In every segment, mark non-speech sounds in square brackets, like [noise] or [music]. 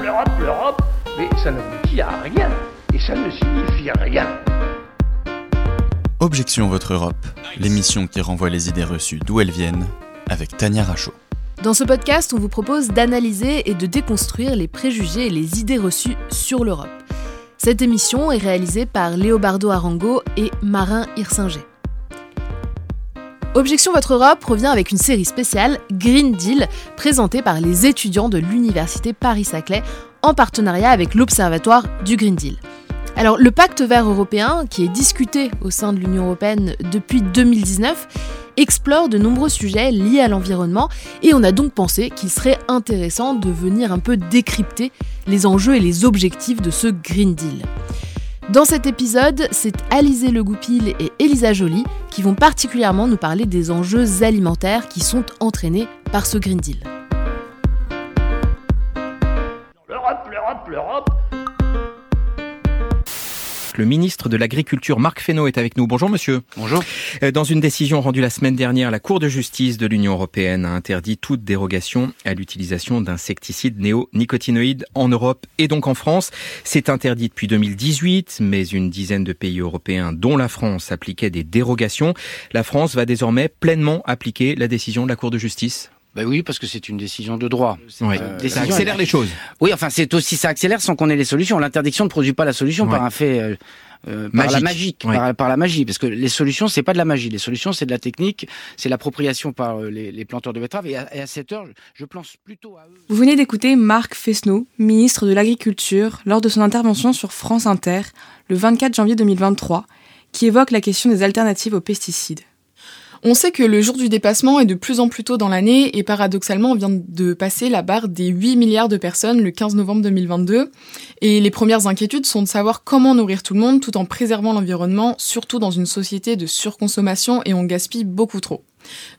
L'Europe, l'Europe, l'Europe, mais ça n'aboutit à rien. Et ça ne signifie rien. Objection Votre Europe, l'émission qui renvoie les idées reçues d'où elles viennent, avec Tania Rachaud. Dans ce podcast, on vous propose d'analyser et de déconstruire les préjugés et les idées reçues sur l'Europe. Cette émission est réalisée par Léobardo Arango et Marin Hirsinger. Objection Votre Europe revient avec une série spéciale Green Deal présentée par les étudiants de l'Université Paris-Saclay en partenariat avec l'Observatoire du Green Deal. Alors le pacte vert européen, qui est discuté au sein de l'Union européenne depuis 2019, explore de nombreux sujets liés à l'environnement et on a donc pensé qu'il serait intéressant de venir un peu décrypter les enjeux et les objectifs de ce Green Deal. Dans cet épisode, c'est Alizé Le Goupil et Elisa Joly qui vont particulièrement nous parler des enjeux alimentaires qui sont entraînés par ce Green Deal. Le ministre de l'Agriculture, Marc Fesneau, est avec nous. Bonjour monsieur. Bonjour. Euh, Dans une décision rendue la semaine dernière, la Cour de justice de l'Union européenne a interdit toute dérogation à l'utilisation d'insecticides néonicotinoïdes en Europe et donc en France. C'est interdit depuis 2018, mais une dizaine de pays européens, dont la France, appliquaient des dérogations. La France va désormais pleinement appliquer la décision de la Cour de justice. Ben oui, parce que c'est une décision de droit. Oui. Euh, ça décision- accélère les choses. Oui, enfin, c'est aussi ça accélère sans qu'on ait les solutions. L'interdiction ne produit pas la solution Ouais. par un fait, euh, euh, par la par, par magie, parce que les solutions, c'est pas de la magie. Les solutions, c'est de la technique, c'est l'appropriation par euh, les, les planteurs de betteraves. Et à, et à cette heure, je, je pense plutôt à eux. Vous venez d'écouter Marc Fesneau, ministre de l'Agriculture, lors de son intervention sur France Inter le 24 janvier 2023, qui évoque la question des alternatives aux pesticides. On sait que le jour du dépassement est de plus en plus tôt dans l'année et paradoxalement, on vient de passer la barre des 8 milliards de personnes le 15 novembre 2022. Et les premières inquiétudes sont de savoir comment nourrir tout le monde tout en préservant l'environnement, surtout dans une société de surconsommation et on gaspille beaucoup trop.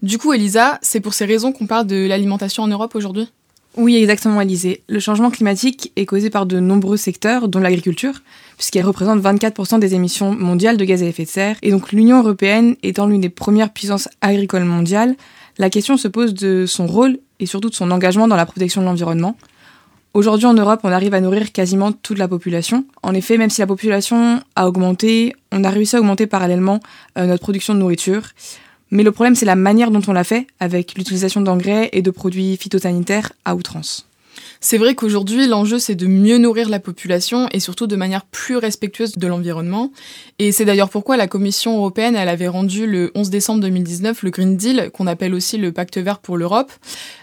Du coup, Elisa, c'est pour ces raisons qu'on parle de l'alimentation en Europe aujourd'hui? Oui, exactement, Élisée. Le changement climatique est causé par de nombreux secteurs, dont l'agriculture, puisqu'elle représente 24% des émissions mondiales de gaz à effet de serre. Et donc l'Union européenne étant l'une des premières puissances agricoles mondiales, la question se pose de son rôle et surtout de son engagement dans la protection de l'environnement. Aujourd'hui en Europe, on arrive à nourrir quasiment toute la population. En effet, même si la population a augmenté, on a réussi à augmenter parallèlement euh, notre production de nourriture. Mais le problème, c'est la manière dont on l'a fait, avec l'utilisation d'engrais et de produits phytosanitaires à outrance. C'est vrai qu'aujourd'hui, l'enjeu, c'est de mieux nourrir la population et surtout de manière plus respectueuse de l'environnement. Et c'est d'ailleurs pourquoi la Commission européenne, elle avait rendu le 11 décembre 2019 le Green Deal, qu'on appelle aussi le Pacte vert pour l'Europe.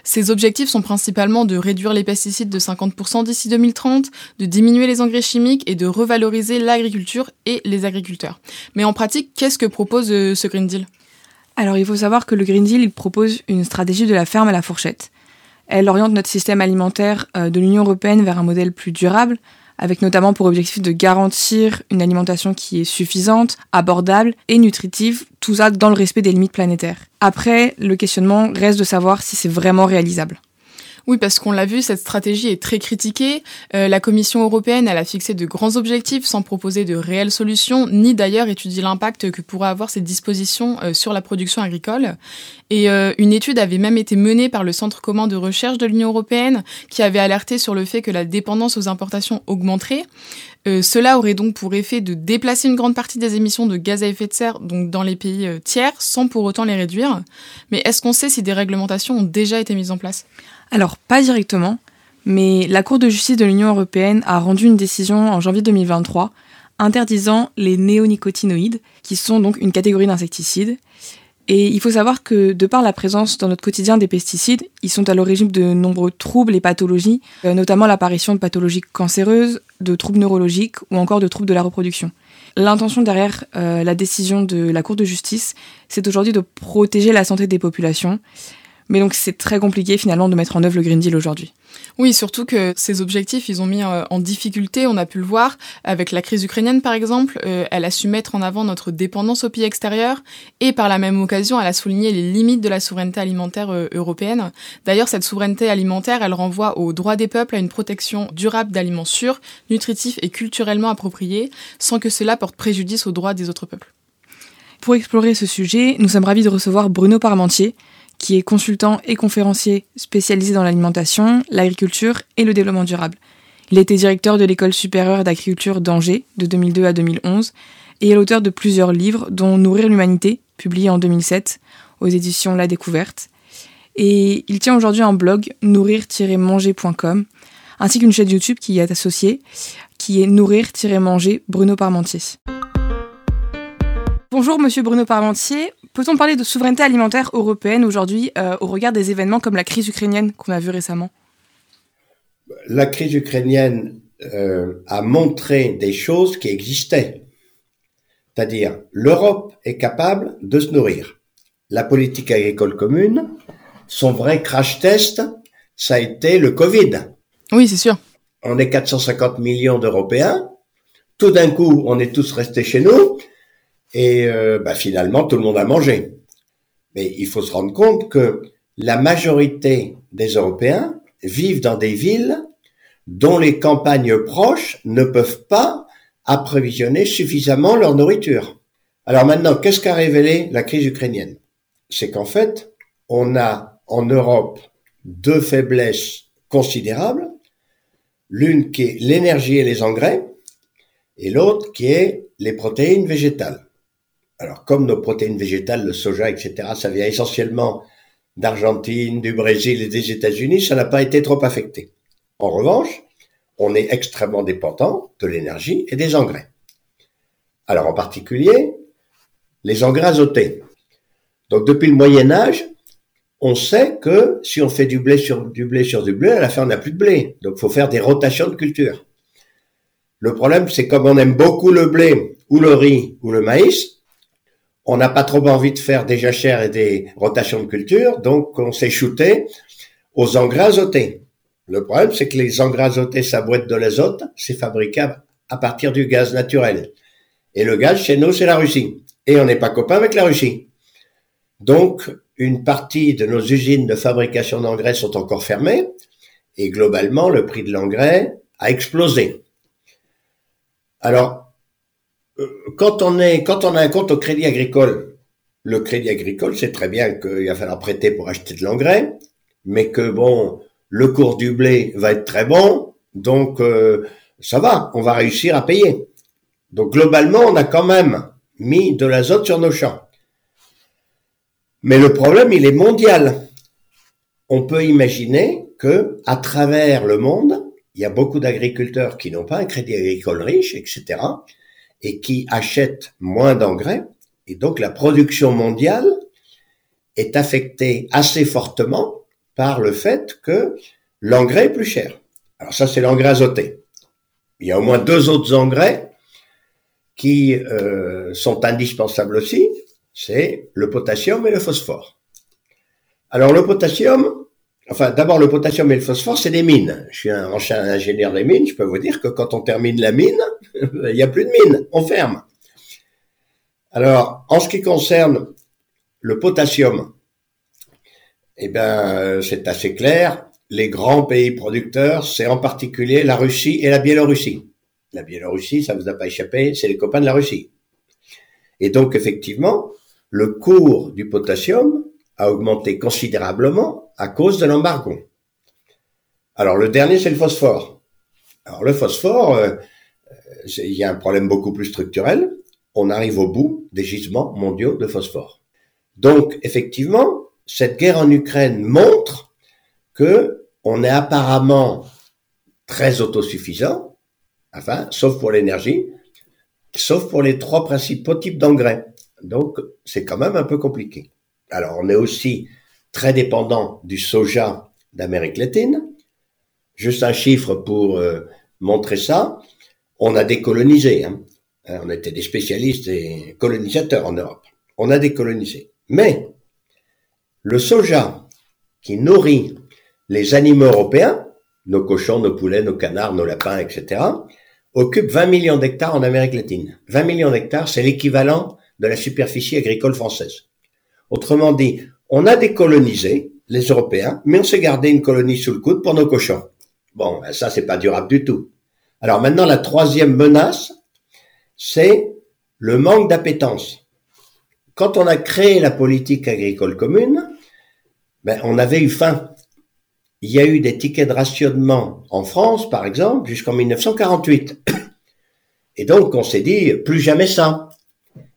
Ses objectifs sont principalement de réduire les pesticides de 50% d'ici 2030, de diminuer les engrais chimiques et de revaloriser l'agriculture et les agriculteurs. Mais en pratique, qu'est-ce que propose euh, ce Green Deal? Alors il faut savoir que le Green Deal propose une stratégie de la ferme à la fourchette. Elle oriente notre système alimentaire euh, de l'Union européenne vers un modèle plus durable, avec notamment pour objectif de garantir une alimentation qui est suffisante, abordable et nutritive, tout ça dans le respect des limites planétaires. Après, le questionnement reste de savoir si c'est vraiment réalisable. Oui, parce qu'on l'a vu, cette stratégie est très critiquée. Euh, la Commission européenne, elle a fixé de grands objectifs sans proposer de réelles solutions, ni d'ailleurs étudier l'impact que pourraient avoir ces dispositions euh, sur la production agricole. Et euh, une étude avait même été menée par le Centre commun de recherche de l'Union européenne, qui avait alerté sur le fait que la dépendance aux importations augmenterait. Euh, cela aurait donc pour effet de déplacer une grande partie des émissions de gaz à effet de serre donc dans les pays tiers, sans pour autant les réduire. Mais est-ce qu'on sait si des réglementations ont déjà été mises en place? Alors, pas directement, mais la Cour de justice de l'Union européenne a rendu une décision en janvier 2023 interdisant les néonicotinoïdes, qui sont donc une catégorie d'insecticides. Et il faut savoir que de par la présence dans notre quotidien des pesticides, ils sont à l'origine de nombreux troubles et pathologies, euh, notamment l'apparition de pathologies cancéreuses, de troubles neurologiques ou encore de troubles de la reproduction. L'intention derrière euh, la décision de la Cour de justice, c'est aujourd'hui de protéger la santé des populations. Mais donc c'est très compliqué finalement de mettre en œuvre le Green Deal aujourd'hui. Oui, surtout que ces objectifs, ils ont mis euh, en difficulté, on a pu le voir, avec la crise ukrainienne par exemple, euh, elle a su mettre en avant notre dépendance aux pays extérieurs, et par la même occasion, elle a souligné les limites de la souveraineté alimentaire euh, européenne. D'ailleurs, cette souveraineté alimentaire, elle renvoie au droit des peuples à une protection durable d'aliments sûrs, nutritifs et culturellement appropriés, sans que cela porte préjudice aux droits des autres peuples. Pour explorer ce sujet, nous sommes ravis de recevoir Bruno Parmentier, qui est consultant et conférencier spécialisé dans l'alimentation, l'agriculture et le développement durable. Il était directeur de l'école supérieure d'agriculture d'Angers de 2002 à 2011 et est l'auteur de plusieurs livres, dont Nourrir l'humanité, publié en 2007 aux éditions La Découverte. Et il tient aujourd'hui un blog nourrir-manger.com ainsi qu'une chaîne YouTube qui y est associée, qui est Nourrir-manger Bruno Parmentier. Bonjour Monsieur Bruno Parmentier. Peut-on parler de souveraineté alimentaire européenne aujourd'hui euh, au regard des événements comme la crise ukrainienne qu'on a vu récemment? La crise ukrainienne euh, a montré des choses qui existaient. C'est-à-dire, l'Europe est capable de se nourrir. La politique agricole commune, son vrai crash test, ça a été le Covid. Oui, c'est sûr. On est 450 millions d'Européens. Tout d'un coup, on est tous restés chez nous et euh, bah, finalement, tout le monde a mangé. Mais il faut se rendre compte que la majorité des Européens vivent dans des villes dont les campagnes proches ne peuvent pas approvisionner suffisamment leur nourriture. Alors maintenant, qu'est-ce qu'a révélé la crise ukrainienne? C'est qu'en fait, on a en Europe deux faiblesses considérables. L'une qui est l'énergie et les engrais, et l'autre qui est les protéines végétales. Alors, comme nos protéines végétales, le soja, etc., ça vient essentiellement d'Argentine, du Brésil et des États-Unis, ça n'a pas été trop affecté. En revanche, on est extrêmement dépendant de l'énergie et des engrais. Alors, en particulier, les engrais azotés. Donc, depuis le Moyen Âge, on sait que si on fait du blé sur du blé sur du blé, à la fin, on n'a plus de blé. Donc, il faut faire des rotations de culture. Le problème, c'est comme on aime beaucoup le blé ou le riz ou le maïs, on n'a pas trop envie de faire des jachères et des rotations de culture, donc on s'est shooté aux engrais azotés. Le problème, c'est que les engrais azotés, ça boîte de l'azote, c'est fabriqué à partir du gaz naturel. Et le gaz, chez nous, c'est la Russie. Et on n'est pas copain avec la Russie. Donc, une partie de nos usines de fabrication d'engrais sont encore fermées, et globalement, le prix de l'engrais a explosé. Alors, quand on est, quand on a un compte au crédit agricole, le crédit agricole, c'est très bien qu'il va falloir prêter pour acheter de l'engrais, mais que bon, le cours du blé va être très bon, donc euh, ça va, on va réussir à payer. Donc globalement, on a quand même mis de l'azote sur nos champs. Mais le problème, il est mondial. On peut imaginer que à travers le monde, il y a beaucoup d'agriculteurs qui n'ont pas un crédit agricole riche, etc et qui achètent moins d'engrais. Et donc la production mondiale est affectée assez fortement par le fait que l'engrais est plus cher. Alors ça, c'est l'engrais azoté. Il y a au moins deux autres engrais qui euh, sont indispensables aussi, c'est le potassium et le phosphore. Alors le potassium, Enfin, d'abord, le potassium et le phosphore, c'est des mines. Je suis un ancien ingénieur des mines. Je peux vous dire que quand on termine la mine, [laughs] il n'y a plus de mine. On ferme. Alors, en ce qui concerne le potassium, eh ben, c'est assez clair. Les grands pays producteurs, c'est en particulier la Russie et la Biélorussie. La Biélorussie, ça vous a pas échappé, c'est les copains de la Russie. Et donc, effectivement, le cours du potassium a augmenté considérablement à cause de l'embargo. Alors le dernier, c'est le phosphore. Alors le phosphore, euh, il y a un problème beaucoup plus structurel. On arrive au bout des gisements mondiaux de phosphore. Donc effectivement, cette guerre en Ukraine montre que on est apparemment très autosuffisant, enfin, sauf pour l'énergie, sauf pour les trois principaux types d'engrais. Donc c'est quand même un peu compliqué. Alors on est aussi très dépendant du soja d'Amérique latine. Juste un chiffre pour euh, montrer ça. On a décolonisé. Hein. hein. On était des spécialistes et colonisateurs en Europe. On a décolonisé. Mais le soja qui nourrit les animaux européens, nos cochons, nos poulets, nos canards, nos lapins, etc., occupe 20 millions d'hectares en Amérique latine. 20 millions d'hectares, c'est l'équivalent de la superficie agricole française. Autrement dit, on a décolonisé les Européens, mais on s'est gardé une colonie sous le coude pour nos cochons. Bon, ben ça, c'est pas durable du tout. Alors maintenant, la troisième menace, c'est le manque d'appétence. Quand on a créé la politique agricole commune, ben, on avait eu faim. il y a eu des tickets de rationnement en France, par exemple, jusqu'en 1948. Et donc, on s'est dit, plus jamais ça.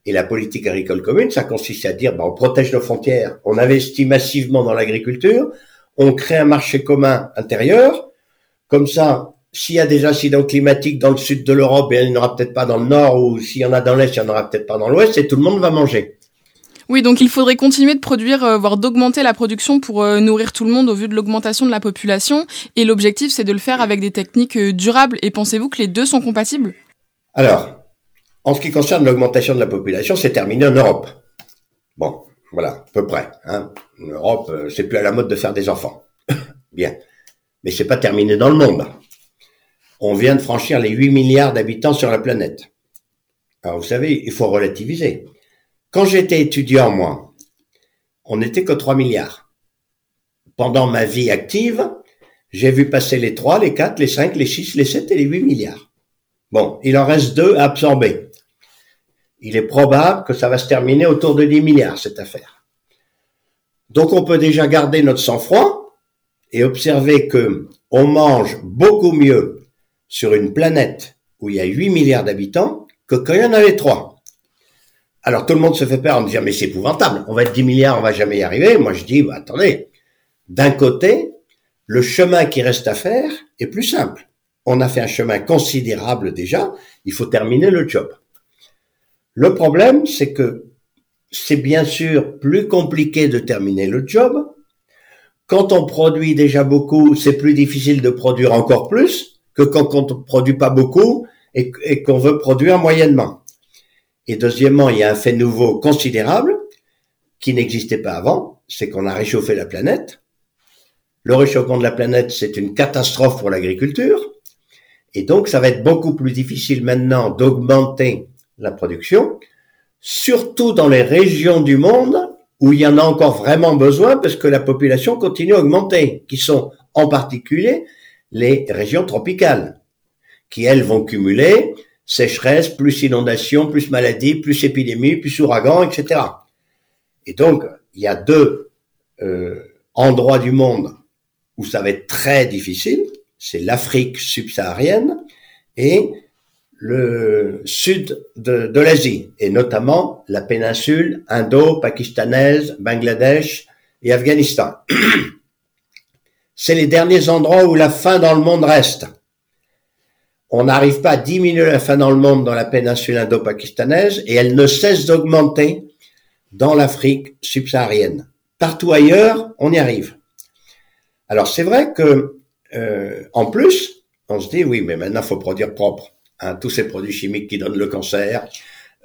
Et la politique agricole commune, ça consiste à dire, bah, on protège nos frontières, on investit massivement dans l'agriculture, on crée un marché commun intérieur. Comme ça, s'il y a des incidents climatiques dans le sud de l'Europe, il n'y en aura peut-être pas dans le nord, ou s'il y en a dans l'est, il n'y en aura peut-être pas dans l'ouest, et tout le monde va manger. Oui, donc il faudrait continuer de produire, euh, voire d'augmenter la production pour euh, nourrir tout le monde au vu de l'augmentation de la population. Et l'objectif, c'est de le faire avec des techniques euh, durables. Et pensez-vous que les deux sont compatibles? Alors, en ce qui concerne l'augmentation de la population, c'est terminé en Europe. Bon, voilà, à peu près. Hein. En Europe, c'est plus à la mode de faire des enfants. [laughs] Bien. Mais c'est pas terminé dans le monde. On vient de franchir les 8 milliards d'habitants sur la planète. Alors, vous savez, il faut relativiser. Quand j'étais étudiant, moi, on n'était que 3 milliards. Pendant ma vie active, j'ai vu passer les 3, les 4, les 5, les 6, les 7 et les 8 milliards. Bon, il en reste deux à absorber. Il est probable que ça va se terminer autour de 10 milliards, cette affaire. Donc on peut déjà garder notre sang-froid et observer que on mange beaucoup mieux sur une planète où il y a 8 milliards d'habitants que quand il y en avait 3. Alors tout le monde se fait peur en disant mais c'est épouvantable, on va être 10 milliards, on va jamais y arriver. Moi je dis bah, attendez, d'un côté, le chemin qui reste à faire est plus simple. On a fait un chemin considérable déjà, il faut terminer le job. Le problème, c'est que c'est bien sûr plus compliqué de terminer le job. Quand on produit déjà beaucoup, c'est plus difficile de produire encore plus que quand on ne produit pas beaucoup et qu'on veut produire moyennement. Et deuxièmement, il y a un fait nouveau considérable qui n'existait pas avant, c'est qu'on a réchauffé la planète. Le réchauffement de la planète, c'est une catastrophe pour l'agriculture. Et donc, ça va être beaucoup plus difficile maintenant d'augmenter la production, surtout dans les régions du monde où il y en a encore vraiment besoin parce que la population continue à augmenter, qui sont en particulier les régions tropicales, qui elles vont cumuler sécheresse, plus inondation, plus maladie, plus épidémie, plus ouragan, etc. Et donc, il y a deux euh, endroits du monde où ça va être très difficile, c'est l'Afrique subsaharienne et le sud de, l'Asie, et notamment la péninsule indo-pakistanaise, Bangladesh et Afghanistan. [clears throat] C'est les derniers endroits où la faim dans le monde reste on n'arrive pas à diminuer la faim dans le monde dans la péninsule indo-pakistanaise et elle ne cesse d'augmenter dans l'Afrique subsaharienne. Partout ailleurs, on y arrive. Alors c'est vrai que euh, en plus, on se dit oui, mais maintenant faut produire propre. Hein, tous ces produits chimiques qui donnent le cancer,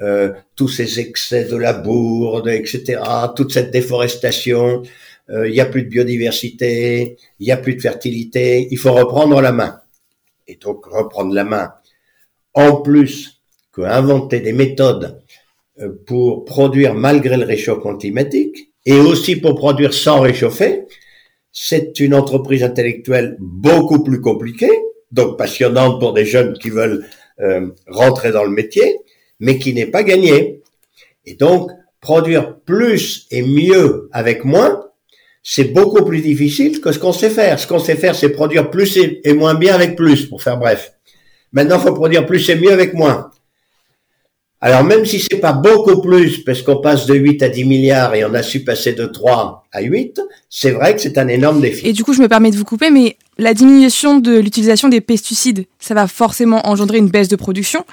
euh, tous ces excès de la bourde, etc., toute cette déforestation, euh, il n'y a plus de biodiversité, il n'y a plus de fertilité, il faut reprendre la main et donc reprendre la main, en plus qu'inventer des méthodes euh, pour produire malgré le réchauffement climatique et aussi pour produire sans réchauffer, c'est une entreprise intellectuelle beaucoup plus compliquée, donc passionnante pour des jeunes qui veulent euh, rentrer dans le métier, mais qui n'est pas gagnée. Et donc, produire plus et mieux avec moins, c'est beaucoup plus difficile que ce qu'on sait faire. Ce qu'on sait faire, c'est produire plus et, moins bien avec plus, pour faire bref. Maintenant, faut produire plus et mieux avec moins. Alors même si c'est pas beaucoup plus, parce qu'on passe de 8 à 10 milliards et on a su passer de 3 à 8, c'est vrai que c'est un énorme défi. Et du coup, je me permets de vous couper, mais la diminution de l'utilisation des pesticides, ça va forcément engendrer une baisse de production.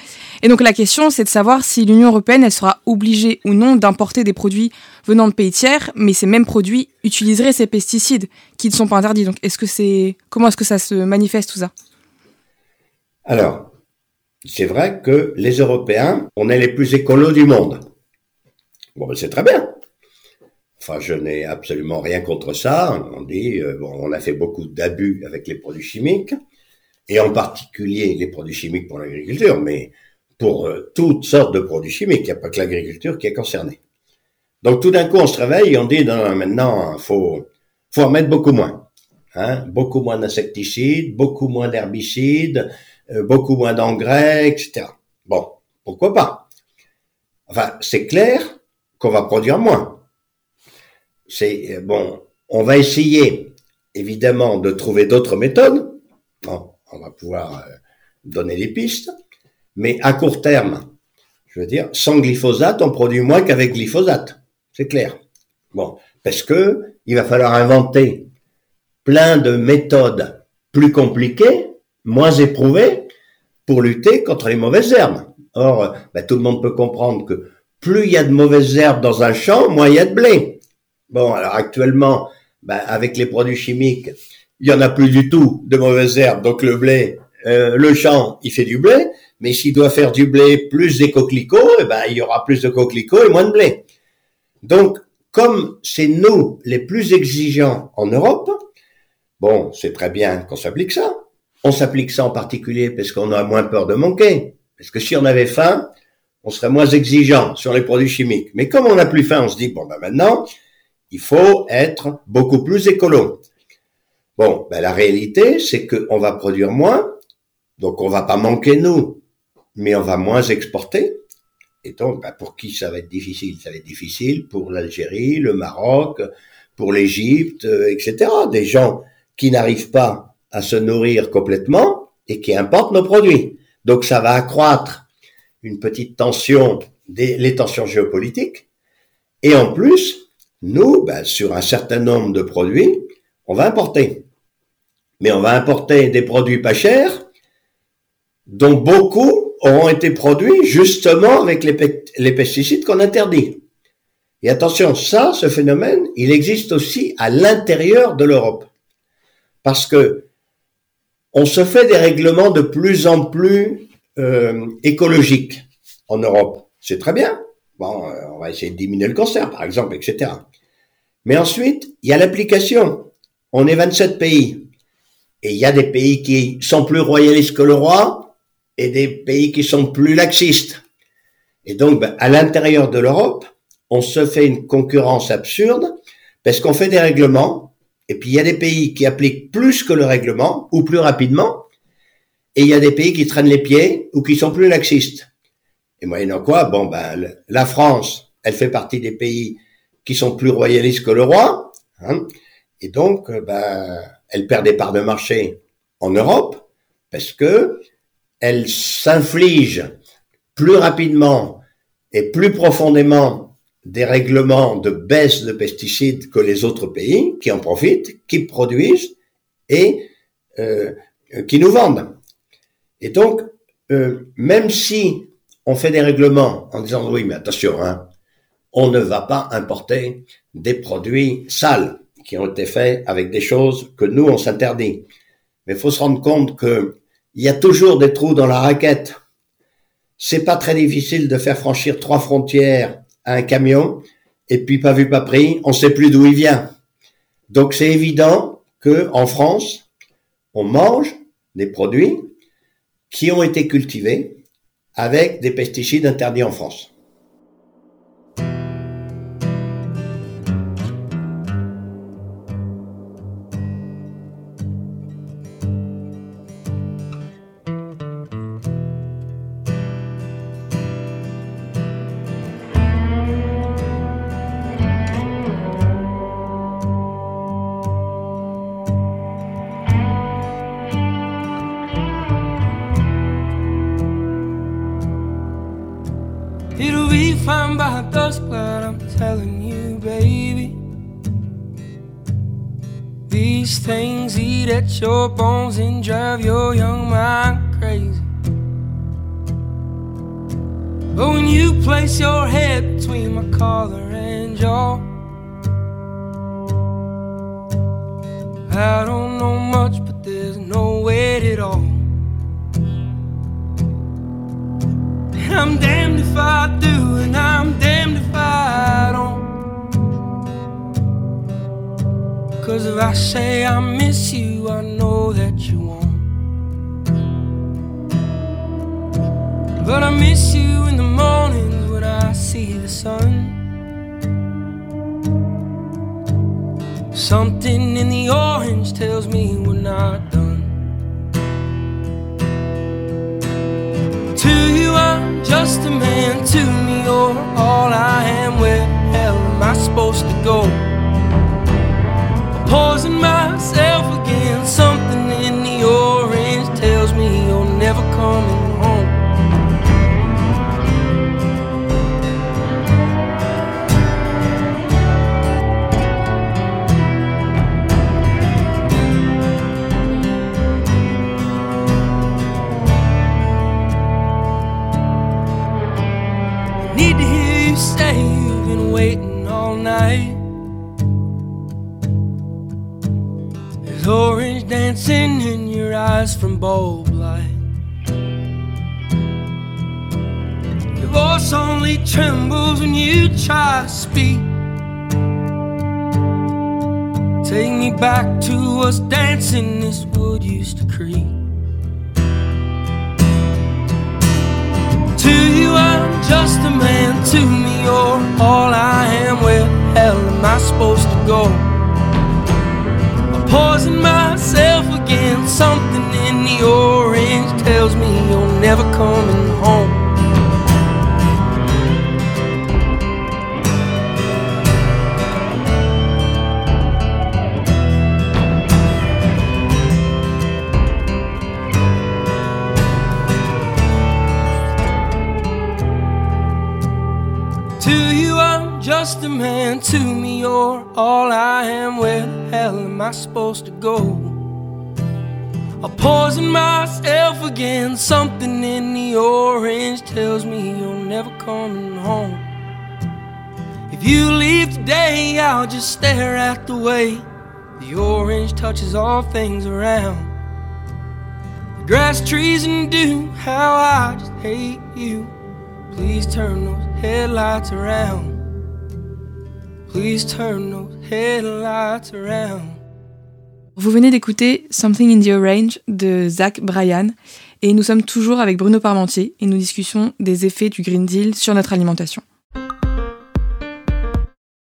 Et donc la question, c'est de savoir si l'Union européenne, elle sera obligée ou non d'importer des produits venant de pays tiers, mais ces mêmes produits utiliseraient ces pesticides qui ne sont pas interdits. Donc est-ce que c'est comment est-ce que ça se manifeste tout ça? Alors, c'est vrai que les Européens, on est les plus écolos du monde. Bon, ben c'est très bien. Enfin, je n'ai absolument rien contre ça. On dit, euh, bon, on a fait beaucoup d'abus avec les produits chimiques, et en particulier les produits chimiques pour l'agriculture, mais pour euh, toutes sortes de produits chimiques. Il n'y a pas que l'agriculture qui est concernée. Donc tout d'un coup, on se réveille et on dit, non, maintenant, faut, faut en mettre beaucoup moins. Hein, beaucoup moins d'insecticides, beaucoup moins d'herbicides, beaucoup moins d'engrais, etc. Bon, pourquoi pas? Enfin, c'est clair qu'on va produire moins. C'est euh, bon, on va essayer évidemment de trouver d'autres méthodes. Bon, on va pouvoir euh, donner des pistes. Mais à court terme, je veux dire, sans glyphosate, on produit moins qu'avec glyphosate. C'est clair. Bon, parce que il va falloir inventer plein de méthodes plus compliquées, moins éprouvées, pour lutter contre les mauvaises herbes. Or, ben, tout le monde peut comprendre que plus il y a de mauvaises herbes dans un champ, moins il y a de blé. Bon, alors actuellement, ben, avec les produits chimiques, il y en a plus du tout de mauvaises herbes, donc le blé, euh, le champ, il fait du blé, mais s'il doit faire du blé plus des coquelicots, eh ben, il y aura plus de coquelicots et moins de blé. Donc, comme c'est nous les plus exigeants en Europe, bon, c'est très bien qu'on s'applique ça. On s'applique ça en particulier parce qu'on a moins peur de manquer. Parce que si on avait faim, on serait moins exigeant sur les produits chimiques. Mais comme on n'a plus faim, on se dit, bon, ben maintenant, il faut être beaucoup plus écolo. Bon, ben la réalité, c'est qu'on va produire moins, donc on va pas manquer nous, mais on va moins exporter. Et donc, ben pour qui ça va être difficile? Ça va être difficile pour l'Algérie, le Maroc, pour l'Égypte, euh, etc. Des gens qui n'arrivent pas à se nourrir complètement et qui importent nos produits. Donc ça va accroître une petite tension, des, les tensions géopolitiques. Et en plus, nous, ben, sur un certain nombre de produits, on va importer. Mais on va importer des produits pas chers, dont beaucoup auront été produits justement avec les, les pesticides qu'on interdit. Et attention, ça, ce phénomène, il existe aussi à l'intérieur de l'Europe. Parce que on se fait des règlements de plus en plus euh, écologiques en Europe. C'est très bien. Bon, euh, on va essayer de diminuer le cancer, par exemple, etc. Mais ensuite, il y a l'application. On est 27 pays. Et il y a des pays qui sont plus royalistes que le roi et des pays qui sont plus laxistes. Et donc, ben, à l'intérieur de l'Europe, on se fait une concurrence absurde parce qu'on fait des règlements et puis il y a des pays qui appliquent plus que le règlement ou plus rapidement et il y a des pays qui traînent les pieds ou qui sont plus laxistes. Et moyennant quoi, bon ben la France, elle fait partie des pays qui sont plus royalistes que le roi, hein, et donc ben elle perd des parts de marché en Europe parce que elle s'inflige plus rapidement et plus profondément des règlements de baisse de pesticides que les autres pays qui en profitent, qui produisent et euh, qui nous vendent. Et donc, euh, même si on fait des règlements en disant oui, mais attention, hein, on ne va pas importer des produits sales qui ont été faits avec des choses que nous on s'interdit. Mais il faut se rendre compte que il y a toujours des trous dans la raquette. C'est pas très difficile de faire franchir trois frontières un camion et puis pas vu pas pris, on sait plus d'où il vient. Donc c'est évident que en France, on mange des produits qui ont été cultivés avec des pesticides interdits en France. And jaw, I don't know much, but there's no weight at all. And I'm damned if I do, and I'm damned if I don't. Cause if I say I miss you, I know that you won't. But I miss I see the sun. Something in the orange tells me we're not done. To you, I'm just a man. To me, you're all I am. Where hell am I supposed to go? I'm myself again. Something in the orange tells me you're never coming. Bulb light. Your voice only trembles when you try to speak. Take me back to us dancing this wood used to creak. To you, I'm just a man. To me, you're all I am. Where hell am I supposed to go? Pausing myself again. Something in the orange tells me you're never coming home. Just a man. To me, you're all I am. Where the hell am I supposed to go? I'm pausing myself again. Something in the orange tells me you're never coming home. If you leave today, I'll just stare at the way the orange touches all things around. The grass, trees, and dew. How I just hate you. Please turn those headlights around. Please turn those headlights around. Vous venez d'écouter Something in the Orange de Zach Bryan et nous sommes toujours avec Bruno Parmentier et nous discutons des effets du Green Deal sur notre alimentation.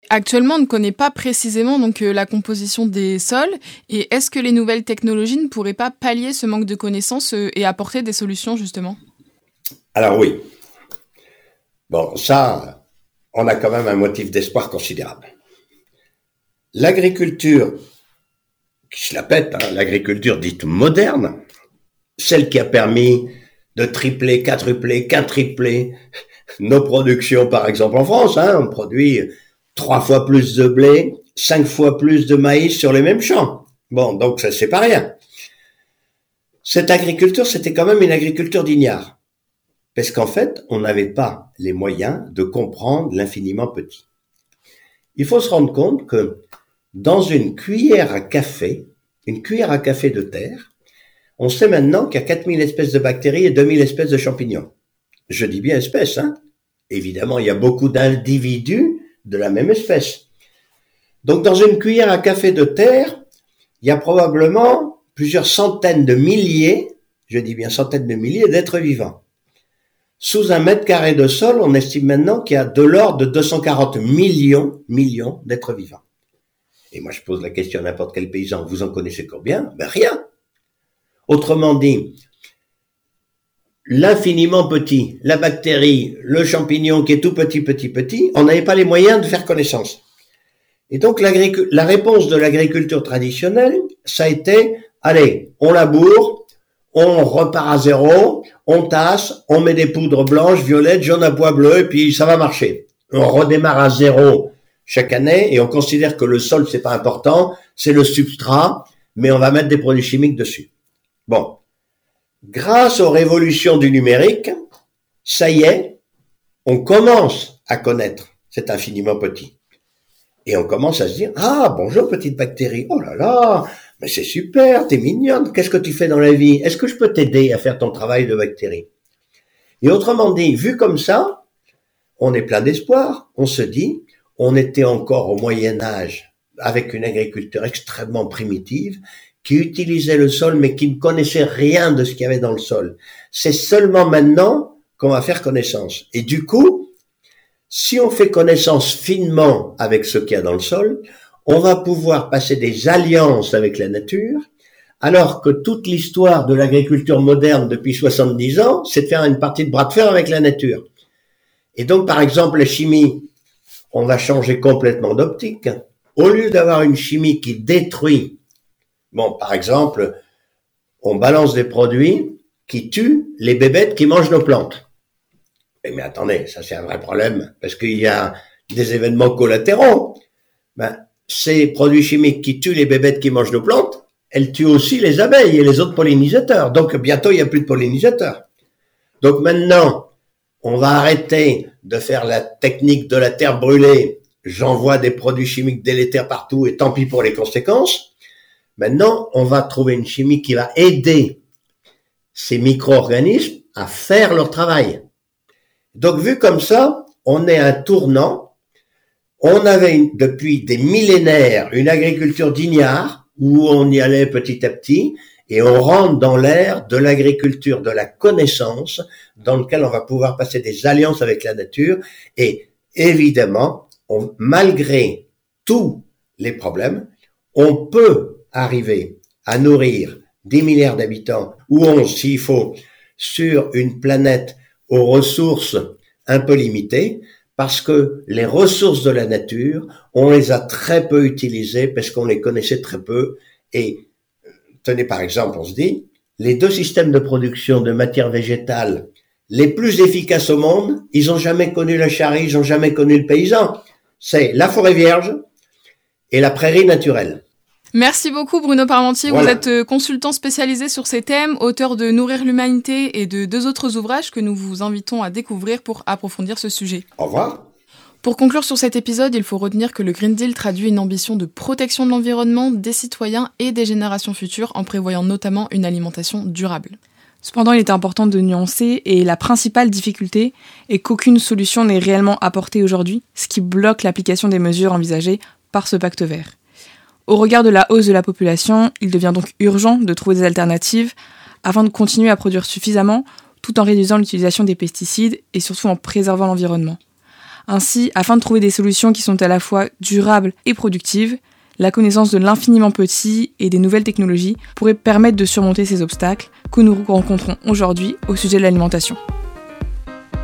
Actuellement, on ne connaît pas précisément donc euh, la composition des sols et est-ce que les nouvelles technologies ne pourraient pas pallier ce manque de connaissances euh, et apporter des solutions justement? Alors oui. Bon, ça, on a quand même un motif d'espoir considérable. L'agriculture, qui se la pète, hein, l'agriculture dite moderne, celle qui a permis de tripler, quadrupler, quintripler nos productions, par exemple en France, hein, on produit trois fois plus de blé, cinq fois plus de maïs sur les mêmes champs. Bon, donc ça c'est pas rien. Cette agriculture, c'était quand même une agriculture d'ignare. Parce qu'en fait, on n'avait pas les moyens de comprendre l'infiniment petit. Il faut se rendre compte que dans une cuillère à café, une cuillère à café de terre, on sait maintenant qu'il y a 4000 espèces de bactéries et 2000 espèces de champignons. Je dis bien espèces, hein. Évidemment, il y a beaucoup d'individus de la même espèce. Donc, dans une cuillère à café de terre, il y a probablement plusieurs centaines de milliers, je dis bien centaines de milliers d'êtres vivants. Sous un mètre carré de sol, on estime maintenant qu'il y a de l'ordre de 240 millions, millions d'êtres vivants. Et moi, je pose la question à n'importe quel paysan, vous en connaissez combien? Ben rien. Autrement dit, l'infiniment petit, la bactérie, le champignon qui est tout petit, petit, petit, on n'avait pas les moyens de faire connaissance. Et donc, la réponse de l'agriculture traditionnelle, ça a été, allez, on laboure, on repart à zéro, on tasse, on met des poudres blanches, violettes, jaunes à bois bleu, et puis ça va marcher. On redémarre à zéro chaque année, et on considère que le sol, c'est pas important, c'est le substrat, mais on va mettre des produits chimiques dessus. Bon. Grâce aux révolutions du numérique, ça y est, on commence à connaître cet infiniment petit. Et on commence à se dire, ah, bonjour petite bactérie, oh là là, mais c'est super, t'es mignonne, qu'est-ce que tu fais dans la vie? Est-ce que je peux t'aider à faire ton travail de bactérie? Et autrement dit, vu comme ça, on est plein d'espoir, on se dit, on était encore au Moyen Âge avec une agriculture extrêmement primitive qui utilisait le sol mais qui ne connaissait rien de ce qu'il y avait dans le sol. C'est seulement maintenant qu'on va faire connaissance. Et du coup, si on fait connaissance finement avec ce qu'il y a dans le sol, on va pouvoir passer des alliances avec la nature, alors que toute l'histoire de l'agriculture moderne depuis 70 ans, c'est de faire une partie de bras de fer avec la nature. Et donc, par exemple, la chimie, on va changer complètement d'optique. Au lieu d'avoir une chimie qui détruit Bon, par exemple, on balance des produits qui tuent les bébêtes qui mangent nos plantes. Mais, attendez, ça c'est un vrai problème, parce qu'il y a des événements collatéraux. Ben, ces produits chimiques qui tuent les bébêtes qui mangent nos plantes, elles tuent aussi les abeilles et les autres pollinisateurs. Donc bientôt, il n'y a plus de pollinisateurs. Donc maintenant, on va arrêter de faire la technique de la terre brûlée, j'envoie des produits chimiques délétères partout et tant pis pour les conséquences. Maintenant, on va trouver une chimie qui va aider ces micro-organismes à faire leur travail. Donc, vu comme ça, on est un tournant. On avait depuis des millénaires une agriculture d'ignare où on y allait petit à petit et on rentre dans l'ère de l'agriculture de la connaissance dans lequel on va pouvoir passer des alliances avec la nature. Et évidemment, malgré tous les problèmes, on peut arriver à nourrir 10 milliards d'habitants ou 11 s'il faut sur une planète aux ressources un peu limitées parce que les ressources de la nature, on les a très peu utilisées parce qu'on les connaissait très peu et tenez par exemple, on se dit, les deux systèmes de production de matière végétale les plus efficaces au monde, ils ont jamais connu la charrie, ils ont jamais connu le paysan. C'est la forêt vierge et la prairie naturelle. Merci beaucoup Bruno Parmentier. Vous êtes euh, consultant spécialisé sur ces thèmes, auteur de Nourrir l'humanité et de deux autres ouvrages que nous vous invitons à découvrir pour approfondir ce sujet. Au revoir. Pour conclure sur cet épisode, il faut retenir que le Green Deal traduit une ambition de protection de l'environnement, des citoyens et des générations futures en prévoyant notamment une alimentation durable. Cependant, il est important de nuancer et la principale difficulté est qu'aucune solution n'est réellement apportée aujourd'hui, ce qui bloque l'application des mesures envisagées par ce pacte vert. Au regard de la hausse de la population, il devient donc urgent de trouver des alternatives afin de continuer à produire suffisamment tout en réduisant l'utilisation des pesticides et surtout en préservant l'environnement. Ainsi, afin de trouver des solutions qui sont à la fois durables et productives, la connaissance de l'infiniment petit et des nouvelles technologies pourrait permettre de surmonter ces obstacles que nous rencontrons aujourd'hui au sujet de l'alimentation.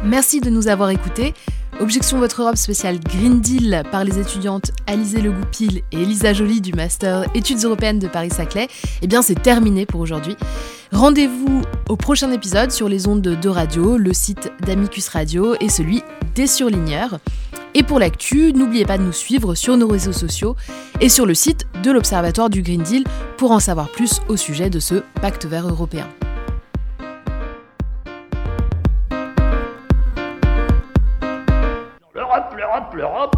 Merci de nous avoir écoutés. Objection Votre Europe spéciale Green Deal par les étudiantes Alizé Le Goupil et Elisa Joly du Master Études européennes de Paris-Saclay. Eh bien, c'est terminé pour aujourd'hui. Rendez-vous au prochain épisode sur les ondes de radio, le site d'Amicus Radio et celui des surligneurs. Et pour l'actu, n'oubliez pas de nous suivre sur nos réseaux sociaux et sur le site de l'Observatoire du Green Deal pour en savoir plus au sujet de ce pacte vert européen. l'Europe,